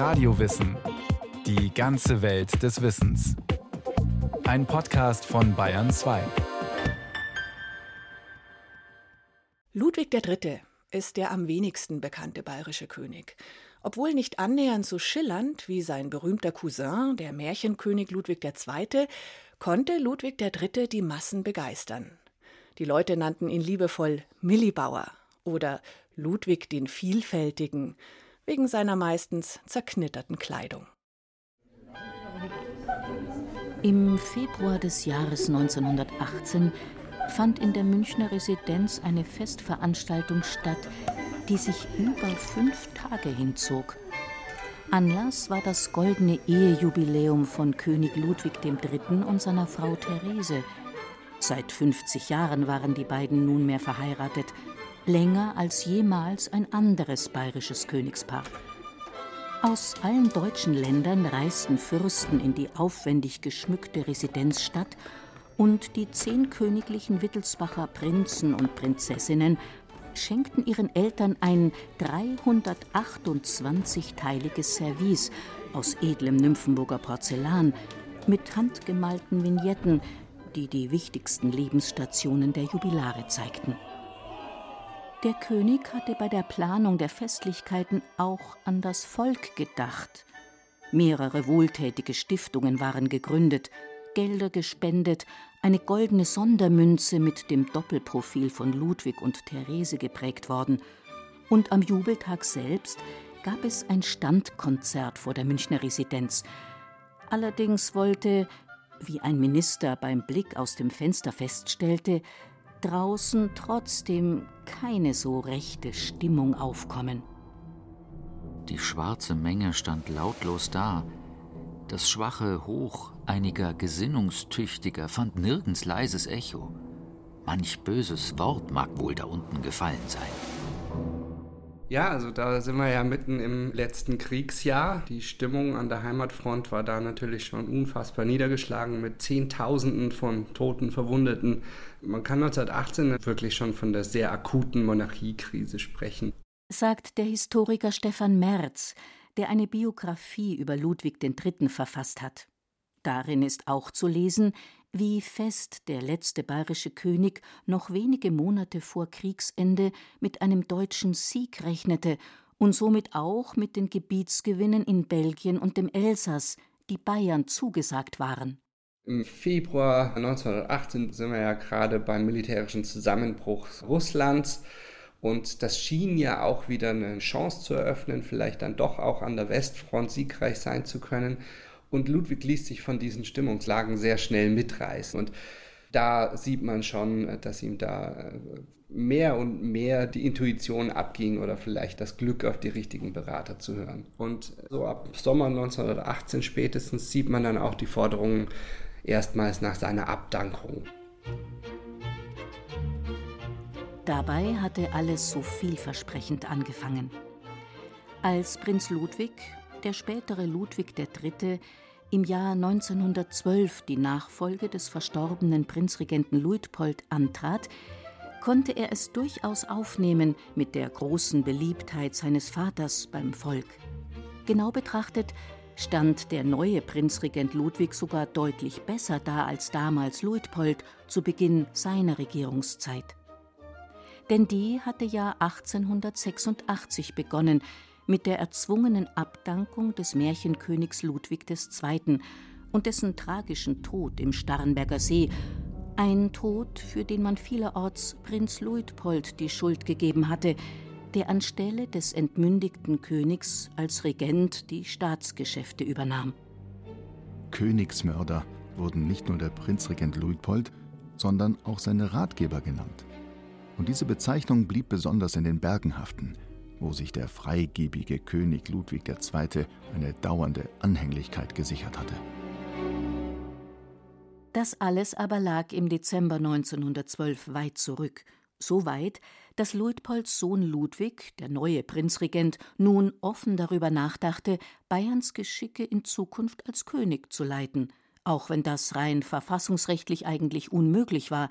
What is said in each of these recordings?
Radiowissen. Die ganze Welt des Wissens. Ein Podcast von Bayern 2. Ludwig III. ist der am wenigsten bekannte bayerische König. Obwohl nicht annähernd so schillernd wie sein berühmter Cousin, der Märchenkönig Ludwig II., konnte Ludwig III. die Massen begeistern. Die Leute nannten ihn liebevoll Millibauer oder Ludwig den Vielfältigen, wegen seiner meistens zerknitterten Kleidung. Im Februar des Jahres 1918 fand in der Münchner Residenz eine Festveranstaltung statt, die sich über fünf Tage hinzog. Anlass war das goldene Ehejubiläum von König Ludwig III. und seiner Frau Therese. Seit 50 Jahren waren die beiden nunmehr verheiratet, länger als jemals ein anderes bayerisches Königspaar. Aus allen deutschen Ländern reisten Fürsten in die aufwendig geschmückte Residenzstadt und die zehn königlichen Wittelsbacher Prinzen und Prinzessinnen schenkten ihren Eltern ein 328-teiliges Service aus edlem Nymphenburger Porzellan mit handgemalten Vignetten, die die wichtigsten Lebensstationen der Jubilare zeigten. Der König hatte bei der Planung der Festlichkeiten auch an das Volk gedacht. Mehrere wohltätige Stiftungen waren gegründet, Gelder gespendet, eine goldene Sondermünze mit dem Doppelprofil von Ludwig und Therese geprägt worden. Und am Jubeltag selbst gab es ein Standkonzert vor der Münchner Residenz. Allerdings wollte, wie ein Minister beim Blick aus dem Fenster feststellte, draußen trotzdem keine so rechte Stimmung aufkommen. Die schwarze Menge stand lautlos da. Das schwache Hoch einiger Gesinnungstüchtiger fand nirgends leises Echo. Manch böses Wort mag wohl da unten gefallen sein. Ja, also da sind wir ja mitten im letzten Kriegsjahr. Die Stimmung an der Heimatfront war da natürlich schon unfassbar niedergeschlagen mit Zehntausenden von Toten, Verwundeten. Man kann 1918 wirklich schon von der sehr akuten Monarchiekrise sprechen. Sagt der Historiker Stefan Merz, der eine Biografie über Ludwig III. verfasst hat. Darin ist auch zu lesen, wie fest der letzte bayerische König noch wenige Monate vor Kriegsende mit einem deutschen Sieg rechnete und somit auch mit den Gebietsgewinnen in Belgien und dem Elsass, die Bayern zugesagt waren. Im Februar 1918 sind wir ja gerade beim militärischen Zusammenbruch Russlands. Und das schien ja auch wieder eine Chance zu eröffnen, vielleicht dann doch auch an der Westfront siegreich sein zu können. Und Ludwig ließ sich von diesen Stimmungslagen sehr schnell mitreißen. Und da sieht man schon, dass ihm da äh, mehr und mehr die Intuition abging oder vielleicht das Glück, auf die richtigen Berater zu hören. Und so ab Sommer 1918 spätestens sieht man dann auch die Forderungen erstmals nach seiner Abdankung. Dabei hatte alles so vielversprechend angefangen. Als Prinz Ludwig der spätere Ludwig III. im Jahr 1912 die Nachfolge des verstorbenen Prinzregenten Luitpold antrat, konnte er es durchaus aufnehmen mit der großen Beliebtheit seines Vaters beim Volk. Genau betrachtet stand der neue Prinzregent Ludwig sogar deutlich besser da als damals Luitpold zu Beginn seiner Regierungszeit. Denn die hatte ja 1886 begonnen, mit der erzwungenen Abdankung des Märchenkönigs Ludwig II. und dessen tragischen Tod im Starnberger See, ein Tod, für den man vielerorts Prinz Luitpold die Schuld gegeben hatte, der anstelle des entmündigten Königs als Regent die Staatsgeschäfte übernahm. Königsmörder wurden nicht nur der Prinzregent Luitpold, sondern auch seine Ratgeber genannt. Und diese Bezeichnung blieb besonders in den Bergen haften – wo sich der freigebige König Ludwig II. eine dauernde Anhänglichkeit gesichert hatte. Das alles aber lag im Dezember 1912 weit zurück, so weit, dass Luitpolds Sohn Ludwig, der neue Prinzregent, nun offen darüber nachdachte, Bayerns Geschicke in Zukunft als König zu leiten, auch wenn das rein verfassungsrechtlich eigentlich unmöglich war,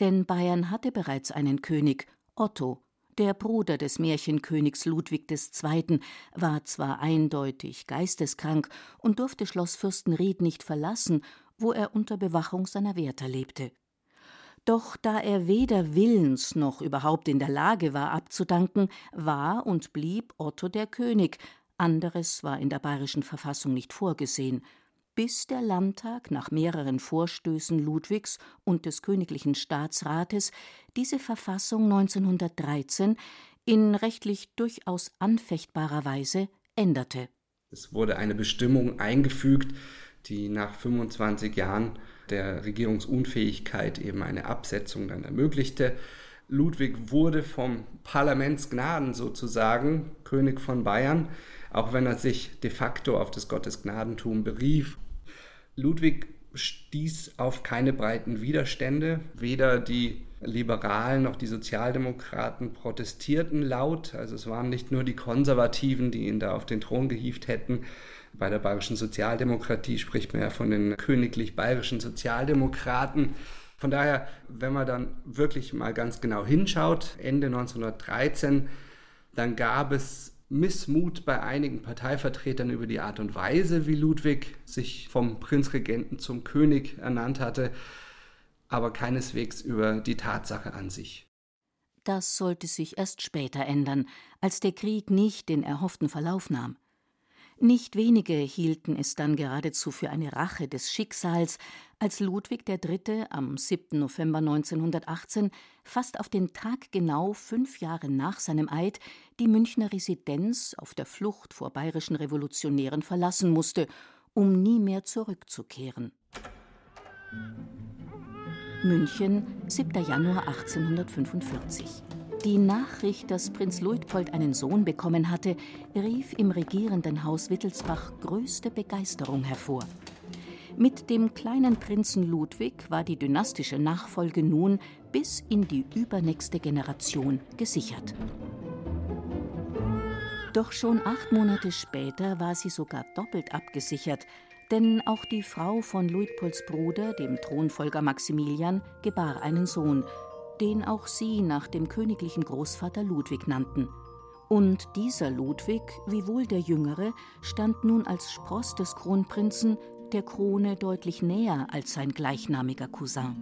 denn Bayern hatte bereits einen König, Otto, Der Bruder des Märchenkönigs Ludwig II. war zwar eindeutig geisteskrank und durfte Schloss Fürstenried nicht verlassen, wo er unter Bewachung seiner Wärter lebte. Doch da er weder willens noch überhaupt in der Lage war abzudanken, war und blieb Otto der König, anderes war in der bayerischen Verfassung nicht vorgesehen, bis der Landtag nach mehreren Vorstößen Ludwigs und des königlichen Staatsrates diese Verfassung 1913 in rechtlich durchaus anfechtbarer Weise änderte. Es wurde eine Bestimmung eingefügt, die nach 25 Jahren der Regierungsunfähigkeit eben eine Absetzung dann ermöglichte. Ludwig wurde vom Parlamentsgnaden sozusagen König von Bayern, auch wenn er sich de facto auf das Gottesgnadentum berief. Ludwig stieß auf keine breiten Widerstände. Weder die Liberalen noch die Sozialdemokraten protestierten laut. Also es waren nicht nur die Konservativen, die ihn da auf den Thron gehievt hätten. Bei der bayerischen Sozialdemokratie spricht man ja von den königlich bayerischen Sozialdemokraten. Von daher, wenn man dann wirklich mal ganz genau hinschaut, Ende 1913, dann gab es Missmut bei einigen Parteivertretern über die Art und Weise, wie Ludwig sich vom Prinzregenten zum König ernannt hatte, aber keineswegs über die Tatsache an sich. Das sollte sich erst später ändern, als der Krieg nicht den erhofften Verlauf nahm. Nicht wenige hielten es dann geradezu für eine Rache des Schicksals, als Ludwig III. am 7. November 1918, fast auf den Tag genau fünf Jahre nach seinem Eid, die Münchner Residenz auf der Flucht vor bayerischen Revolutionären verlassen musste, um nie mehr zurückzukehren. München, 7. Januar 1845. Die Nachricht, dass Prinz Luitpold einen Sohn bekommen hatte, rief im regierenden Haus Wittelsbach größte Begeisterung hervor. Mit dem kleinen Prinzen Ludwig war die dynastische Nachfolge nun bis in die übernächste Generation gesichert. Doch schon acht Monate später war sie sogar doppelt abgesichert, denn auch die Frau von Luitpolds Bruder, dem Thronfolger Maximilian, gebar einen Sohn, den auch sie nach dem königlichen Großvater Ludwig nannten. Und dieser Ludwig, wiewohl der Jüngere, stand nun als Spross des Kronprinzen der Krone deutlich näher als sein gleichnamiger Cousin.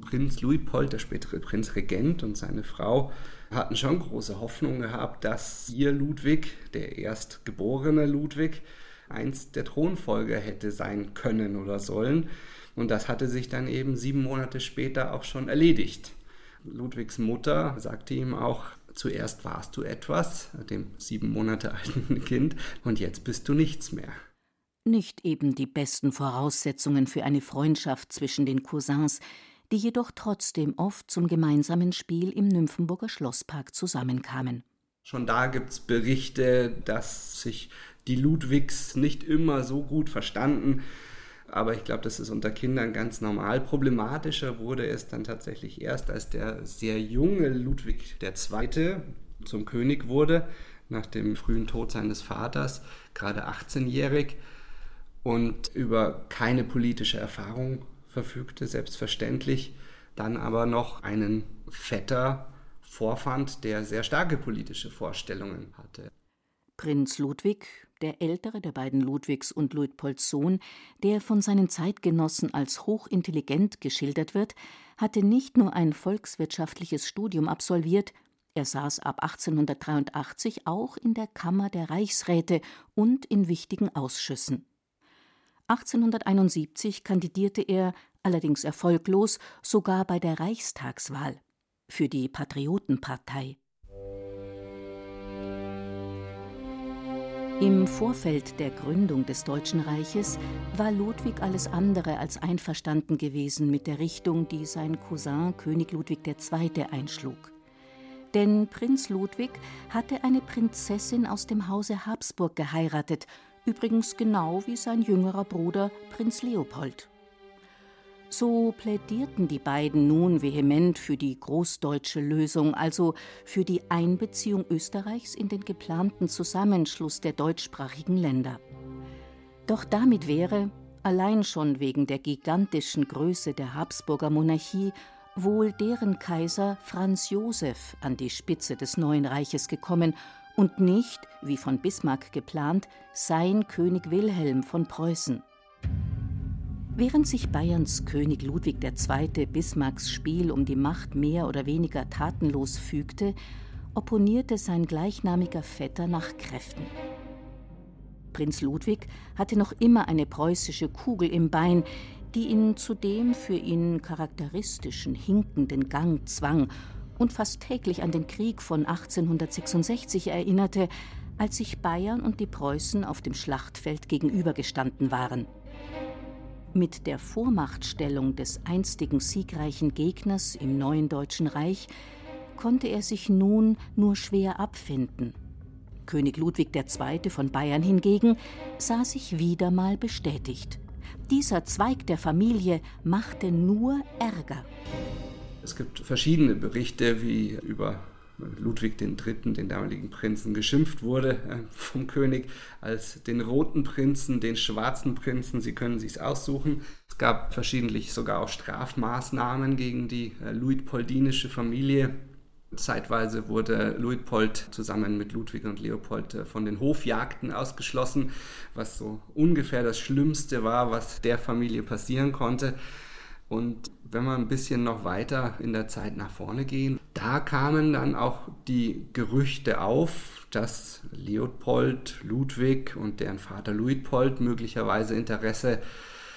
Prinz Luitpold, der spätere Prinzregent und seine Frau hatten schon große Hoffnung gehabt, dass ihr Ludwig, der erstgeborene Ludwig, einst der Thronfolger hätte sein können oder sollen. Und das hatte sich dann eben sieben Monate später auch schon erledigt. Ludwigs Mutter sagte ihm auch, zuerst warst du etwas, dem sieben Monate alten Kind, und jetzt bist du nichts mehr. Nicht eben die besten Voraussetzungen für eine Freundschaft zwischen den Cousins, die jedoch trotzdem oft zum gemeinsamen Spiel im Nymphenburger Schlosspark zusammenkamen. Schon da gibt es Berichte, dass sich die Ludwigs nicht immer so gut verstanden aber ich glaube, das ist unter Kindern ganz normal. Problematischer wurde es dann tatsächlich erst, als der sehr junge Ludwig II. zum König wurde, nach dem frühen Tod seines Vaters, gerade 18-jährig und über keine politische Erfahrung verfügte, selbstverständlich, dann aber noch einen Vetter vorfand, der sehr starke politische Vorstellungen hatte. Prinz Ludwig, der ältere der beiden Ludwigs und Luitpolds Sohn, der von seinen Zeitgenossen als hochintelligent geschildert wird, hatte nicht nur ein volkswirtschaftliches Studium absolviert, er saß ab 1883 auch in der Kammer der Reichsräte und in wichtigen Ausschüssen. 1871 kandidierte er, allerdings erfolglos, sogar bei der Reichstagswahl für die Patriotenpartei. Im Vorfeld der Gründung des Deutschen Reiches war Ludwig alles andere als einverstanden gewesen mit der Richtung, die sein Cousin König Ludwig II. einschlug. Denn Prinz Ludwig hatte eine Prinzessin aus dem Hause Habsburg geheiratet, übrigens genau wie sein jüngerer Bruder Prinz Leopold. So plädierten die beiden nun vehement für die großdeutsche Lösung, also für die Einbeziehung Österreichs in den geplanten Zusammenschluss der deutschsprachigen Länder. Doch damit wäre, allein schon wegen der gigantischen Größe der Habsburger Monarchie, wohl deren Kaiser Franz Josef an die Spitze des neuen Reiches gekommen und nicht, wie von Bismarck geplant, sein König Wilhelm von Preußen. Während sich Bayerns König Ludwig II. Bismarcks Spiel um die Macht mehr oder weniger tatenlos fügte, opponierte sein gleichnamiger Vetter nach Kräften. Prinz Ludwig hatte noch immer eine preußische Kugel im Bein, die ihn zu dem für ihn charakteristischen hinkenden Gang zwang und fast täglich an den Krieg von 1866 erinnerte, als sich Bayern und die Preußen auf dem Schlachtfeld gegenübergestanden waren. Mit der Vormachtstellung des einstigen siegreichen Gegners im neuen Deutschen Reich konnte er sich nun nur schwer abfinden. König Ludwig II. von Bayern hingegen sah sich wieder mal bestätigt. Dieser Zweig der Familie machte nur Ärger. Es gibt verschiedene Berichte, wie über Ludwig III., den damaligen Prinzen, geschimpft wurde äh, vom König als den roten Prinzen, den schwarzen Prinzen. Sie können sich aussuchen. Es gab verschiedentlich sogar auch Strafmaßnahmen gegen die äh, luitpoldinische Familie. Zeitweise wurde Luitpold zusammen mit Ludwig und Leopold äh, von den Hofjagden ausgeschlossen, was so ungefähr das Schlimmste war, was der Familie passieren konnte. Und wenn wir ein bisschen noch weiter in der Zeit nach vorne gehen, da kamen dann auch die Gerüchte auf, dass Leopold, Ludwig und deren Vater Luitpold möglicherweise Interesse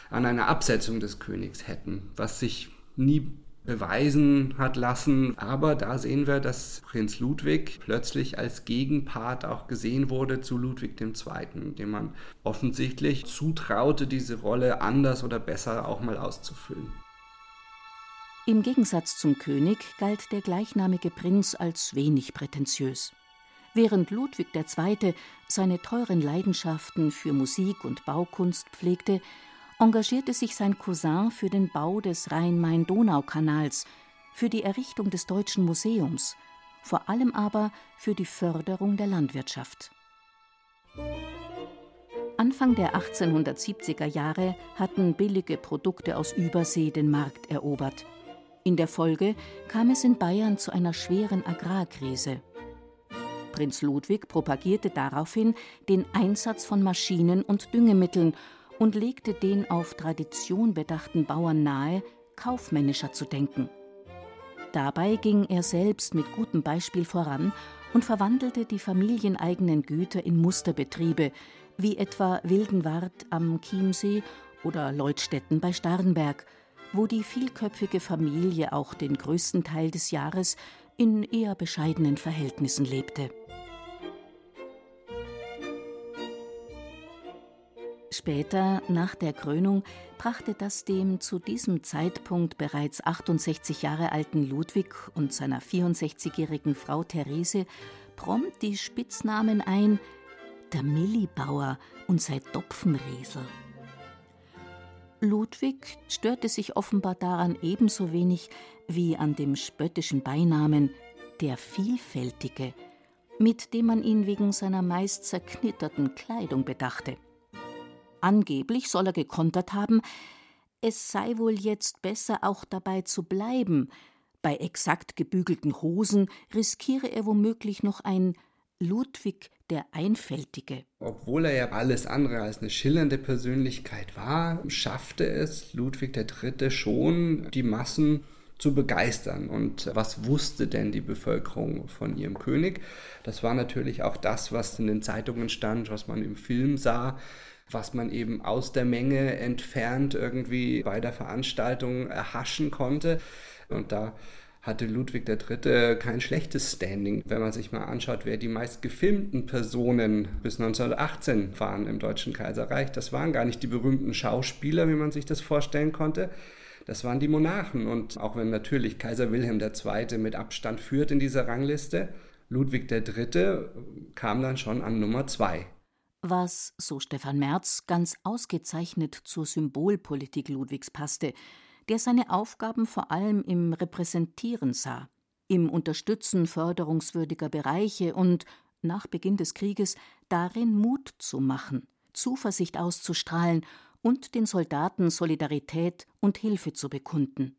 an einer Absetzung des Königs hätten, was sich nie beweisen hat lassen. Aber da sehen wir, dass Prinz Ludwig plötzlich als Gegenpart auch gesehen wurde zu Ludwig II., dem man offensichtlich zutraute, diese Rolle anders oder besser auch mal auszufüllen. Im Gegensatz zum König galt der gleichnamige Prinz als wenig prätentiös. Während Ludwig II. seine teuren Leidenschaften für Musik und Baukunst pflegte, engagierte sich sein Cousin für den Bau des Rhein-Main-Donau-Kanals, für die Errichtung des Deutschen Museums, vor allem aber für die Förderung der Landwirtschaft. Anfang der 1870er Jahre hatten billige Produkte aus Übersee den Markt erobert. In der Folge kam es in Bayern zu einer schweren Agrarkrise. Prinz Ludwig propagierte daraufhin den Einsatz von Maschinen und Düngemitteln und legte den auf Tradition bedachten Bauern nahe, kaufmännischer zu denken. Dabei ging er selbst mit gutem Beispiel voran und verwandelte die familieneigenen Güter in Musterbetriebe, wie etwa Wildenwart am Chiemsee oder Leutstetten bei Starnberg – wo die vielköpfige Familie auch den größten Teil des Jahres in eher bescheidenen Verhältnissen lebte. Später, nach der Krönung, brachte das dem zu diesem Zeitpunkt bereits 68 Jahre alten Ludwig und seiner 64-jährigen Frau Therese prompt die Spitznamen ein der Millibauer und sein Topfenresel. Ludwig störte sich offenbar daran ebenso wenig wie an dem spöttischen Beinamen der Vielfältige, mit dem man ihn wegen seiner meist zerknitterten Kleidung bedachte. Angeblich soll er gekontert haben, es sei wohl jetzt besser auch dabei zu bleiben, bei exakt gebügelten Hosen riskiere er womöglich noch ein Ludwig der Einfältige. Obwohl er ja alles andere als eine schillernde Persönlichkeit war, schaffte es Ludwig III. schon, die Massen zu begeistern. Und was wusste denn die Bevölkerung von ihrem König? Das war natürlich auch das, was in den Zeitungen stand, was man im Film sah, was man eben aus der Menge entfernt irgendwie bei der Veranstaltung erhaschen konnte. Und da hatte Ludwig III. kein schlechtes Standing. Wenn man sich mal anschaut, wer die meist gefilmten Personen bis 1918 waren im Deutschen Kaiserreich, das waren gar nicht die berühmten Schauspieler, wie man sich das vorstellen konnte. Das waren die Monarchen. Und auch wenn natürlich Kaiser Wilhelm II. mit Abstand führt in dieser Rangliste, Ludwig III. kam dann schon an Nummer zwei. Was, so Stefan Merz, ganz ausgezeichnet zur Symbolpolitik Ludwigs passte – der seine Aufgaben vor allem im Repräsentieren sah, im Unterstützen förderungswürdiger Bereiche und, nach Beginn des Krieges, darin Mut zu machen, Zuversicht auszustrahlen und den Soldaten Solidarität und Hilfe zu bekunden.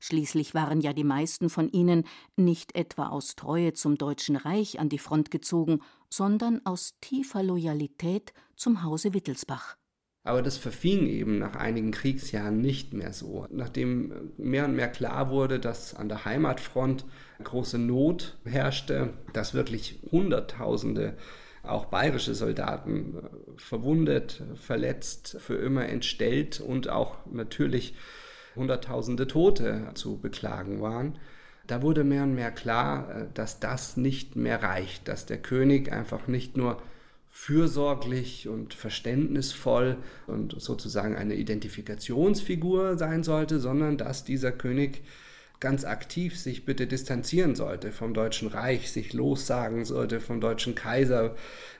Schließlich waren ja die meisten von ihnen nicht etwa aus Treue zum Deutschen Reich an die Front gezogen, sondern aus tiefer Loyalität zum Hause Wittelsbach. Aber das verfing eben nach einigen Kriegsjahren nicht mehr so. Nachdem mehr und mehr klar wurde, dass an der Heimatfront große Not herrschte, dass wirklich Hunderttausende auch bayerische Soldaten äh, verwundet, verletzt, für immer entstellt und auch natürlich Hunderttausende Tote zu beklagen waren. Da wurde mehr und mehr klar, äh, dass das nicht mehr reicht, dass der König einfach nicht nur fürsorglich und verständnisvoll und sozusagen eine Identifikationsfigur sein sollte, sondern dass dieser König ganz aktiv sich bitte distanzieren sollte vom Deutschen Reich, sich lossagen sollte vom deutschen Kaiser,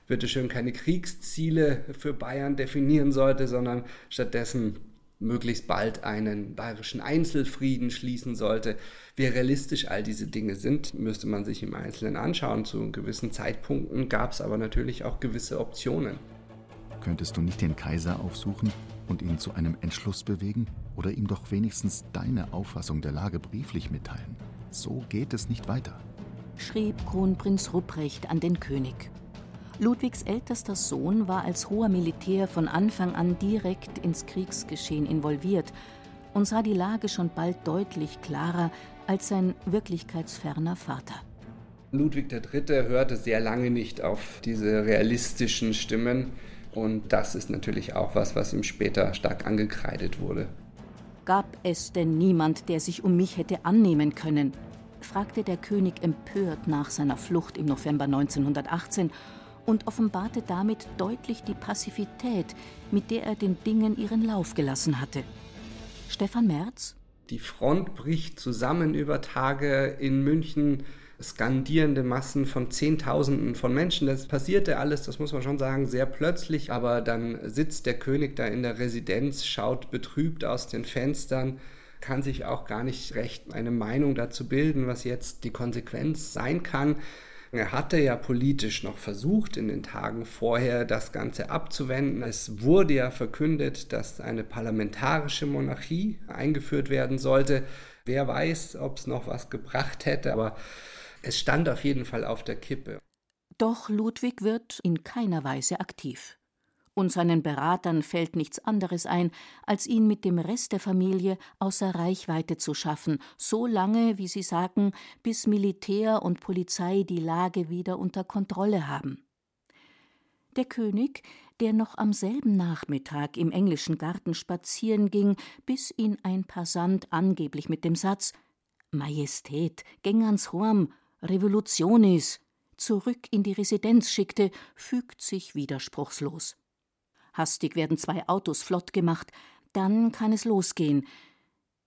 bitte schön keine Kriegsziele für Bayern definieren sollte, sondern stattdessen möglichst bald einen bayerischen Einzelfrieden schließen sollte. Wie realistisch all diese Dinge sind, müsste man sich im Einzelnen anschauen. Zu gewissen Zeitpunkten gab es aber natürlich auch gewisse Optionen. Könntest du nicht den Kaiser aufsuchen und ihn zu einem Entschluss bewegen? Oder ihm doch wenigstens deine Auffassung der Lage brieflich mitteilen? So geht es nicht weiter. Schrieb Kronprinz Rupprecht an den König. Ludwigs ältester Sohn war als hoher Militär von Anfang an direkt ins Kriegsgeschehen involviert und sah die Lage schon bald deutlich klarer als sein wirklichkeitsferner Vater. Ludwig III. hörte sehr lange nicht auf diese realistischen Stimmen und das ist natürlich auch was, was ihm später stark angekreidet wurde. Gab es denn niemand, der sich um mich hätte annehmen können? fragte der König empört nach seiner Flucht im November 1918 und offenbarte damit deutlich die Passivität, mit der er den Dingen ihren Lauf gelassen hatte. Stefan Merz? Die Front bricht zusammen über Tage in München. Skandierende Massen von Zehntausenden von Menschen. Das passierte alles, das muss man schon sagen, sehr plötzlich. Aber dann sitzt der König da in der Residenz, schaut betrübt aus den Fenstern, kann sich auch gar nicht recht eine Meinung dazu bilden, was jetzt die Konsequenz sein kann. Er hatte ja politisch noch versucht, in den Tagen vorher das Ganze abzuwenden. Es wurde ja verkündet, dass eine parlamentarische Monarchie eingeführt werden sollte. Wer weiß, ob es noch was gebracht hätte, aber es stand auf jeden Fall auf der Kippe. Doch Ludwig wird in keiner Weise aktiv und seinen Beratern fällt nichts anderes ein, als ihn mit dem Rest der Familie außer Reichweite zu schaffen, so lange, wie sie sagen, bis Militär und Polizei die Lage wieder unter Kontrolle haben. Der König, der noch am selben Nachmittag im englischen Garten spazieren ging, bis ihn ein Passant angeblich mit dem Satz Majestät, gäng ans Horm, Revolutionis zurück in die Residenz schickte, fügt sich widerspruchslos. Hastig werden zwei Autos flott gemacht, dann kann es losgehen.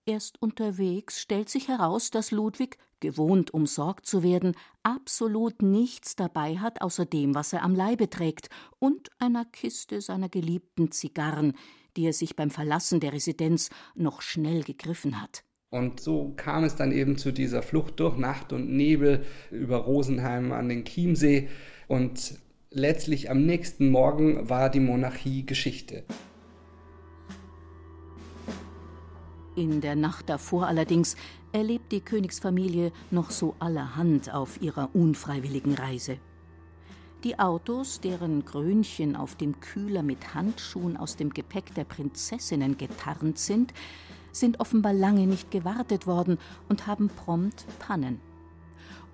Erst unterwegs stellt sich heraus, dass Ludwig, gewohnt umsorgt zu werden, absolut nichts dabei hat außer dem, was er am Leibe trägt, und einer Kiste seiner geliebten Zigarren, die er sich beim Verlassen der Residenz noch schnell gegriffen hat. Und so kam es dann eben zu dieser Flucht durch Nacht und Nebel über Rosenheim an den Chiemsee. Und letztlich am nächsten Morgen war die Monarchie Geschichte. In der Nacht davor allerdings erlebt die Königsfamilie noch so allerhand auf ihrer unfreiwilligen Reise. Die Autos, deren Krönchen auf dem Kühler mit Handschuhen aus dem Gepäck der Prinzessinnen getarnt sind, sind offenbar lange nicht gewartet worden und haben prompt Pannen.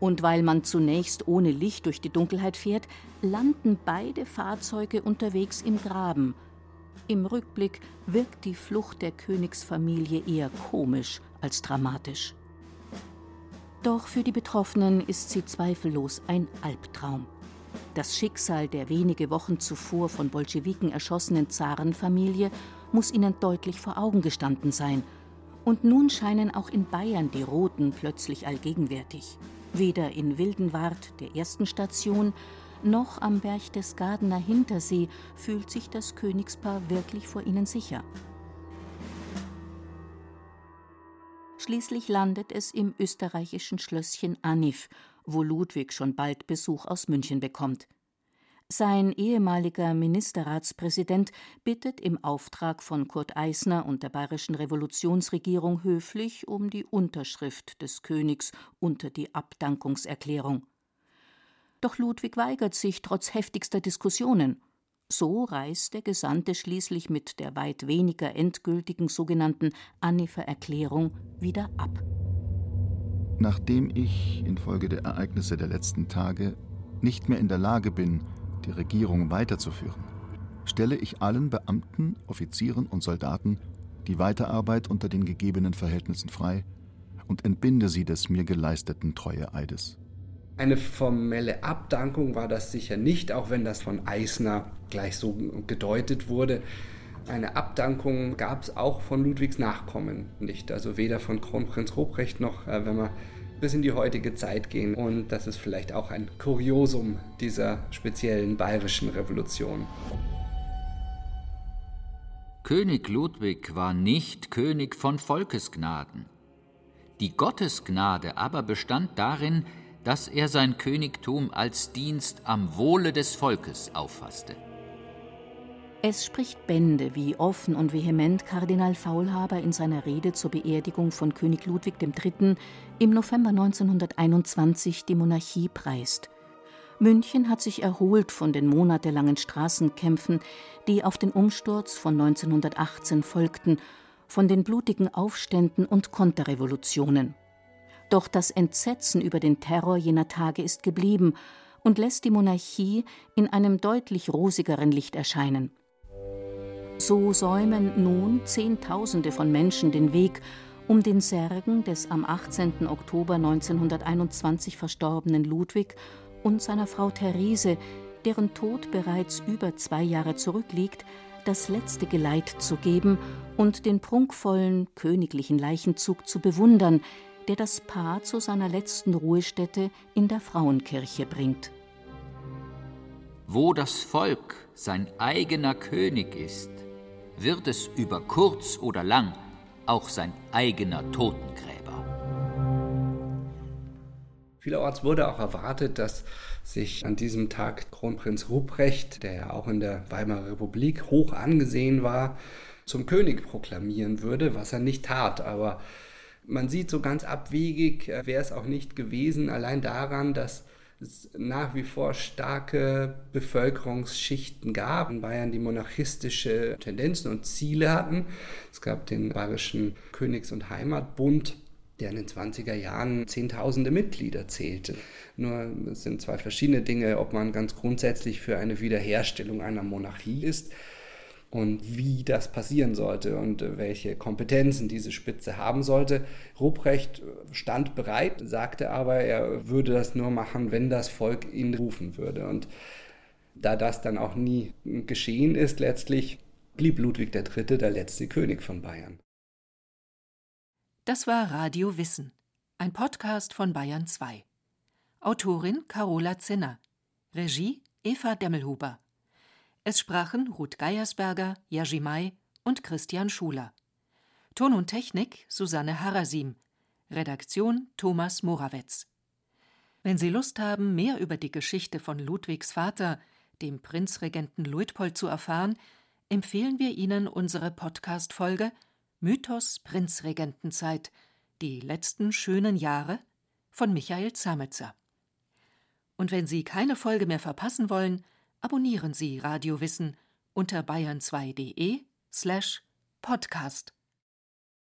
Und weil man zunächst ohne Licht durch die Dunkelheit fährt, landen beide Fahrzeuge unterwegs im Graben. Im Rückblick wirkt die Flucht der Königsfamilie eher komisch als dramatisch. Doch für die Betroffenen ist sie zweifellos ein Albtraum. Das Schicksal der wenige Wochen zuvor von Bolschewiken erschossenen Zarenfamilie muss ihnen deutlich vor Augen gestanden sein. Und nun scheinen auch in Bayern die Roten plötzlich allgegenwärtig. Weder in Wildenwart, der ersten Station, noch am Berchtesgadener Hintersee fühlt sich das Königspaar wirklich vor ihnen sicher. Schließlich landet es im österreichischen Schlösschen Anif, wo Ludwig schon bald Besuch aus München bekommt. Sein ehemaliger Ministerratspräsident bittet im Auftrag von Kurt Eisner und der bayerischen Revolutionsregierung höflich um die Unterschrift des Königs unter die Abdankungserklärung. Doch Ludwig weigert sich trotz heftigster Diskussionen. So reist der Gesandte schließlich mit der weit weniger endgültigen sogenannten Annifer Erklärung wieder ab. Nachdem ich infolge der Ereignisse der letzten Tage nicht mehr in der Lage bin, die Regierung weiterzuführen, stelle ich allen Beamten, Offizieren und Soldaten die Weiterarbeit unter den gegebenen Verhältnissen frei und entbinde sie des mir geleisteten Treueeides. Eine formelle Abdankung war das sicher nicht, auch wenn das von Eisner gleich so gedeutet wurde. Eine Abdankung gab es auch von Ludwigs Nachkommen nicht, also weder von Kronprinz Ruprecht noch, äh, wenn man bis in die heutige Zeit gehen. Und das ist vielleicht auch ein Kuriosum dieser speziellen bayerischen Revolution. König Ludwig war nicht König von Volkesgnaden. Die Gottesgnade aber bestand darin, dass er sein Königtum als Dienst am Wohle des Volkes auffasste. Es spricht Bände, wie offen und vehement Kardinal Faulhaber in seiner Rede zur Beerdigung von König Ludwig III. im November 1921 die Monarchie preist. München hat sich erholt von den monatelangen Straßenkämpfen, die auf den Umsturz von 1918 folgten, von den blutigen Aufständen und Konterrevolutionen. Doch das Entsetzen über den Terror jener Tage ist geblieben und lässt die Monarchie in einem deutlich rosigeren Licht erscheinen. So säumen nun Zehntausende von Menschen den Weg, um den Särgen des am 18. Oktober 1921 verstorbenen Ludwig und seiner Frau Therese, deren Tod bereits über zwei Jahre zurückliegt, das letzte Geleit zu geben und den prunkvollen königlichen Leichenzug zu bewundern, der das Paar zu seiner letzten Ruhestätte in der Frauenkirche bringt. Wo das Volk sein eigener König ist, wird es über kurz oder lang auch sein eigener Totengräber. Vielerorts wurde auch erwartet, dass sich an diesem Tag Kronprinz Ruprecht, der ja auch in der Weimarer Republik hoch angesehen war, zum König proklamieren würde, was er nicht tat. Aber man sieht so ganz abwegig, äh, wäre es auch nicht gewesen, allein daran, dass es nach wie vor starke Bevölkerungsschichten gab in Bayern, die monarchistische Tendenzen und Ziele hatten. Es gab den Bayerischen Königs- und Heimatbund, der in den 20er Jahren Zehntausende Mitglieder zählte. Nur es sind zwei verschiedene Dinge, ob man ganz grundsätzlich für eine Wiederherstellung einer Monarchie ist und wie das passieren sollte und äh, welche Kompetenzen diese Spitze haben sollte. Ruprecht stand bereit, sagte aber, er würde das nur machen, wenn das Volk ihn rufen würde. Und da das dann auch nie geschehen ist, letztlich blieb Ludwig III. der letzte König von Bayern. Das war Radio Wissen, ein Podcast von Bayern 2. Autorin Carola Zinner. Regie Eva Demmelhuber. Es sprachen Ruth Geiersberger, May und Christian Schuler. Ton und Technik Susanne Harasim. Redaktion Thomas Morawetz. Wenn Sie Lust haben, mehr über die Geschichte von Ludwigs Vater, dem Prinzregenten Luitpold, zu erfahren, empfehlen wir Ihnen unsere Podcast-Folge Mythos Prinzregentenzeit – Die letzten schönen Jahre von Michael Zametzer. Und wenn Sie keine Folge mehr verpassen wollen, abonnieren Sie Radio Wissen unter bayern2.de slash podcast.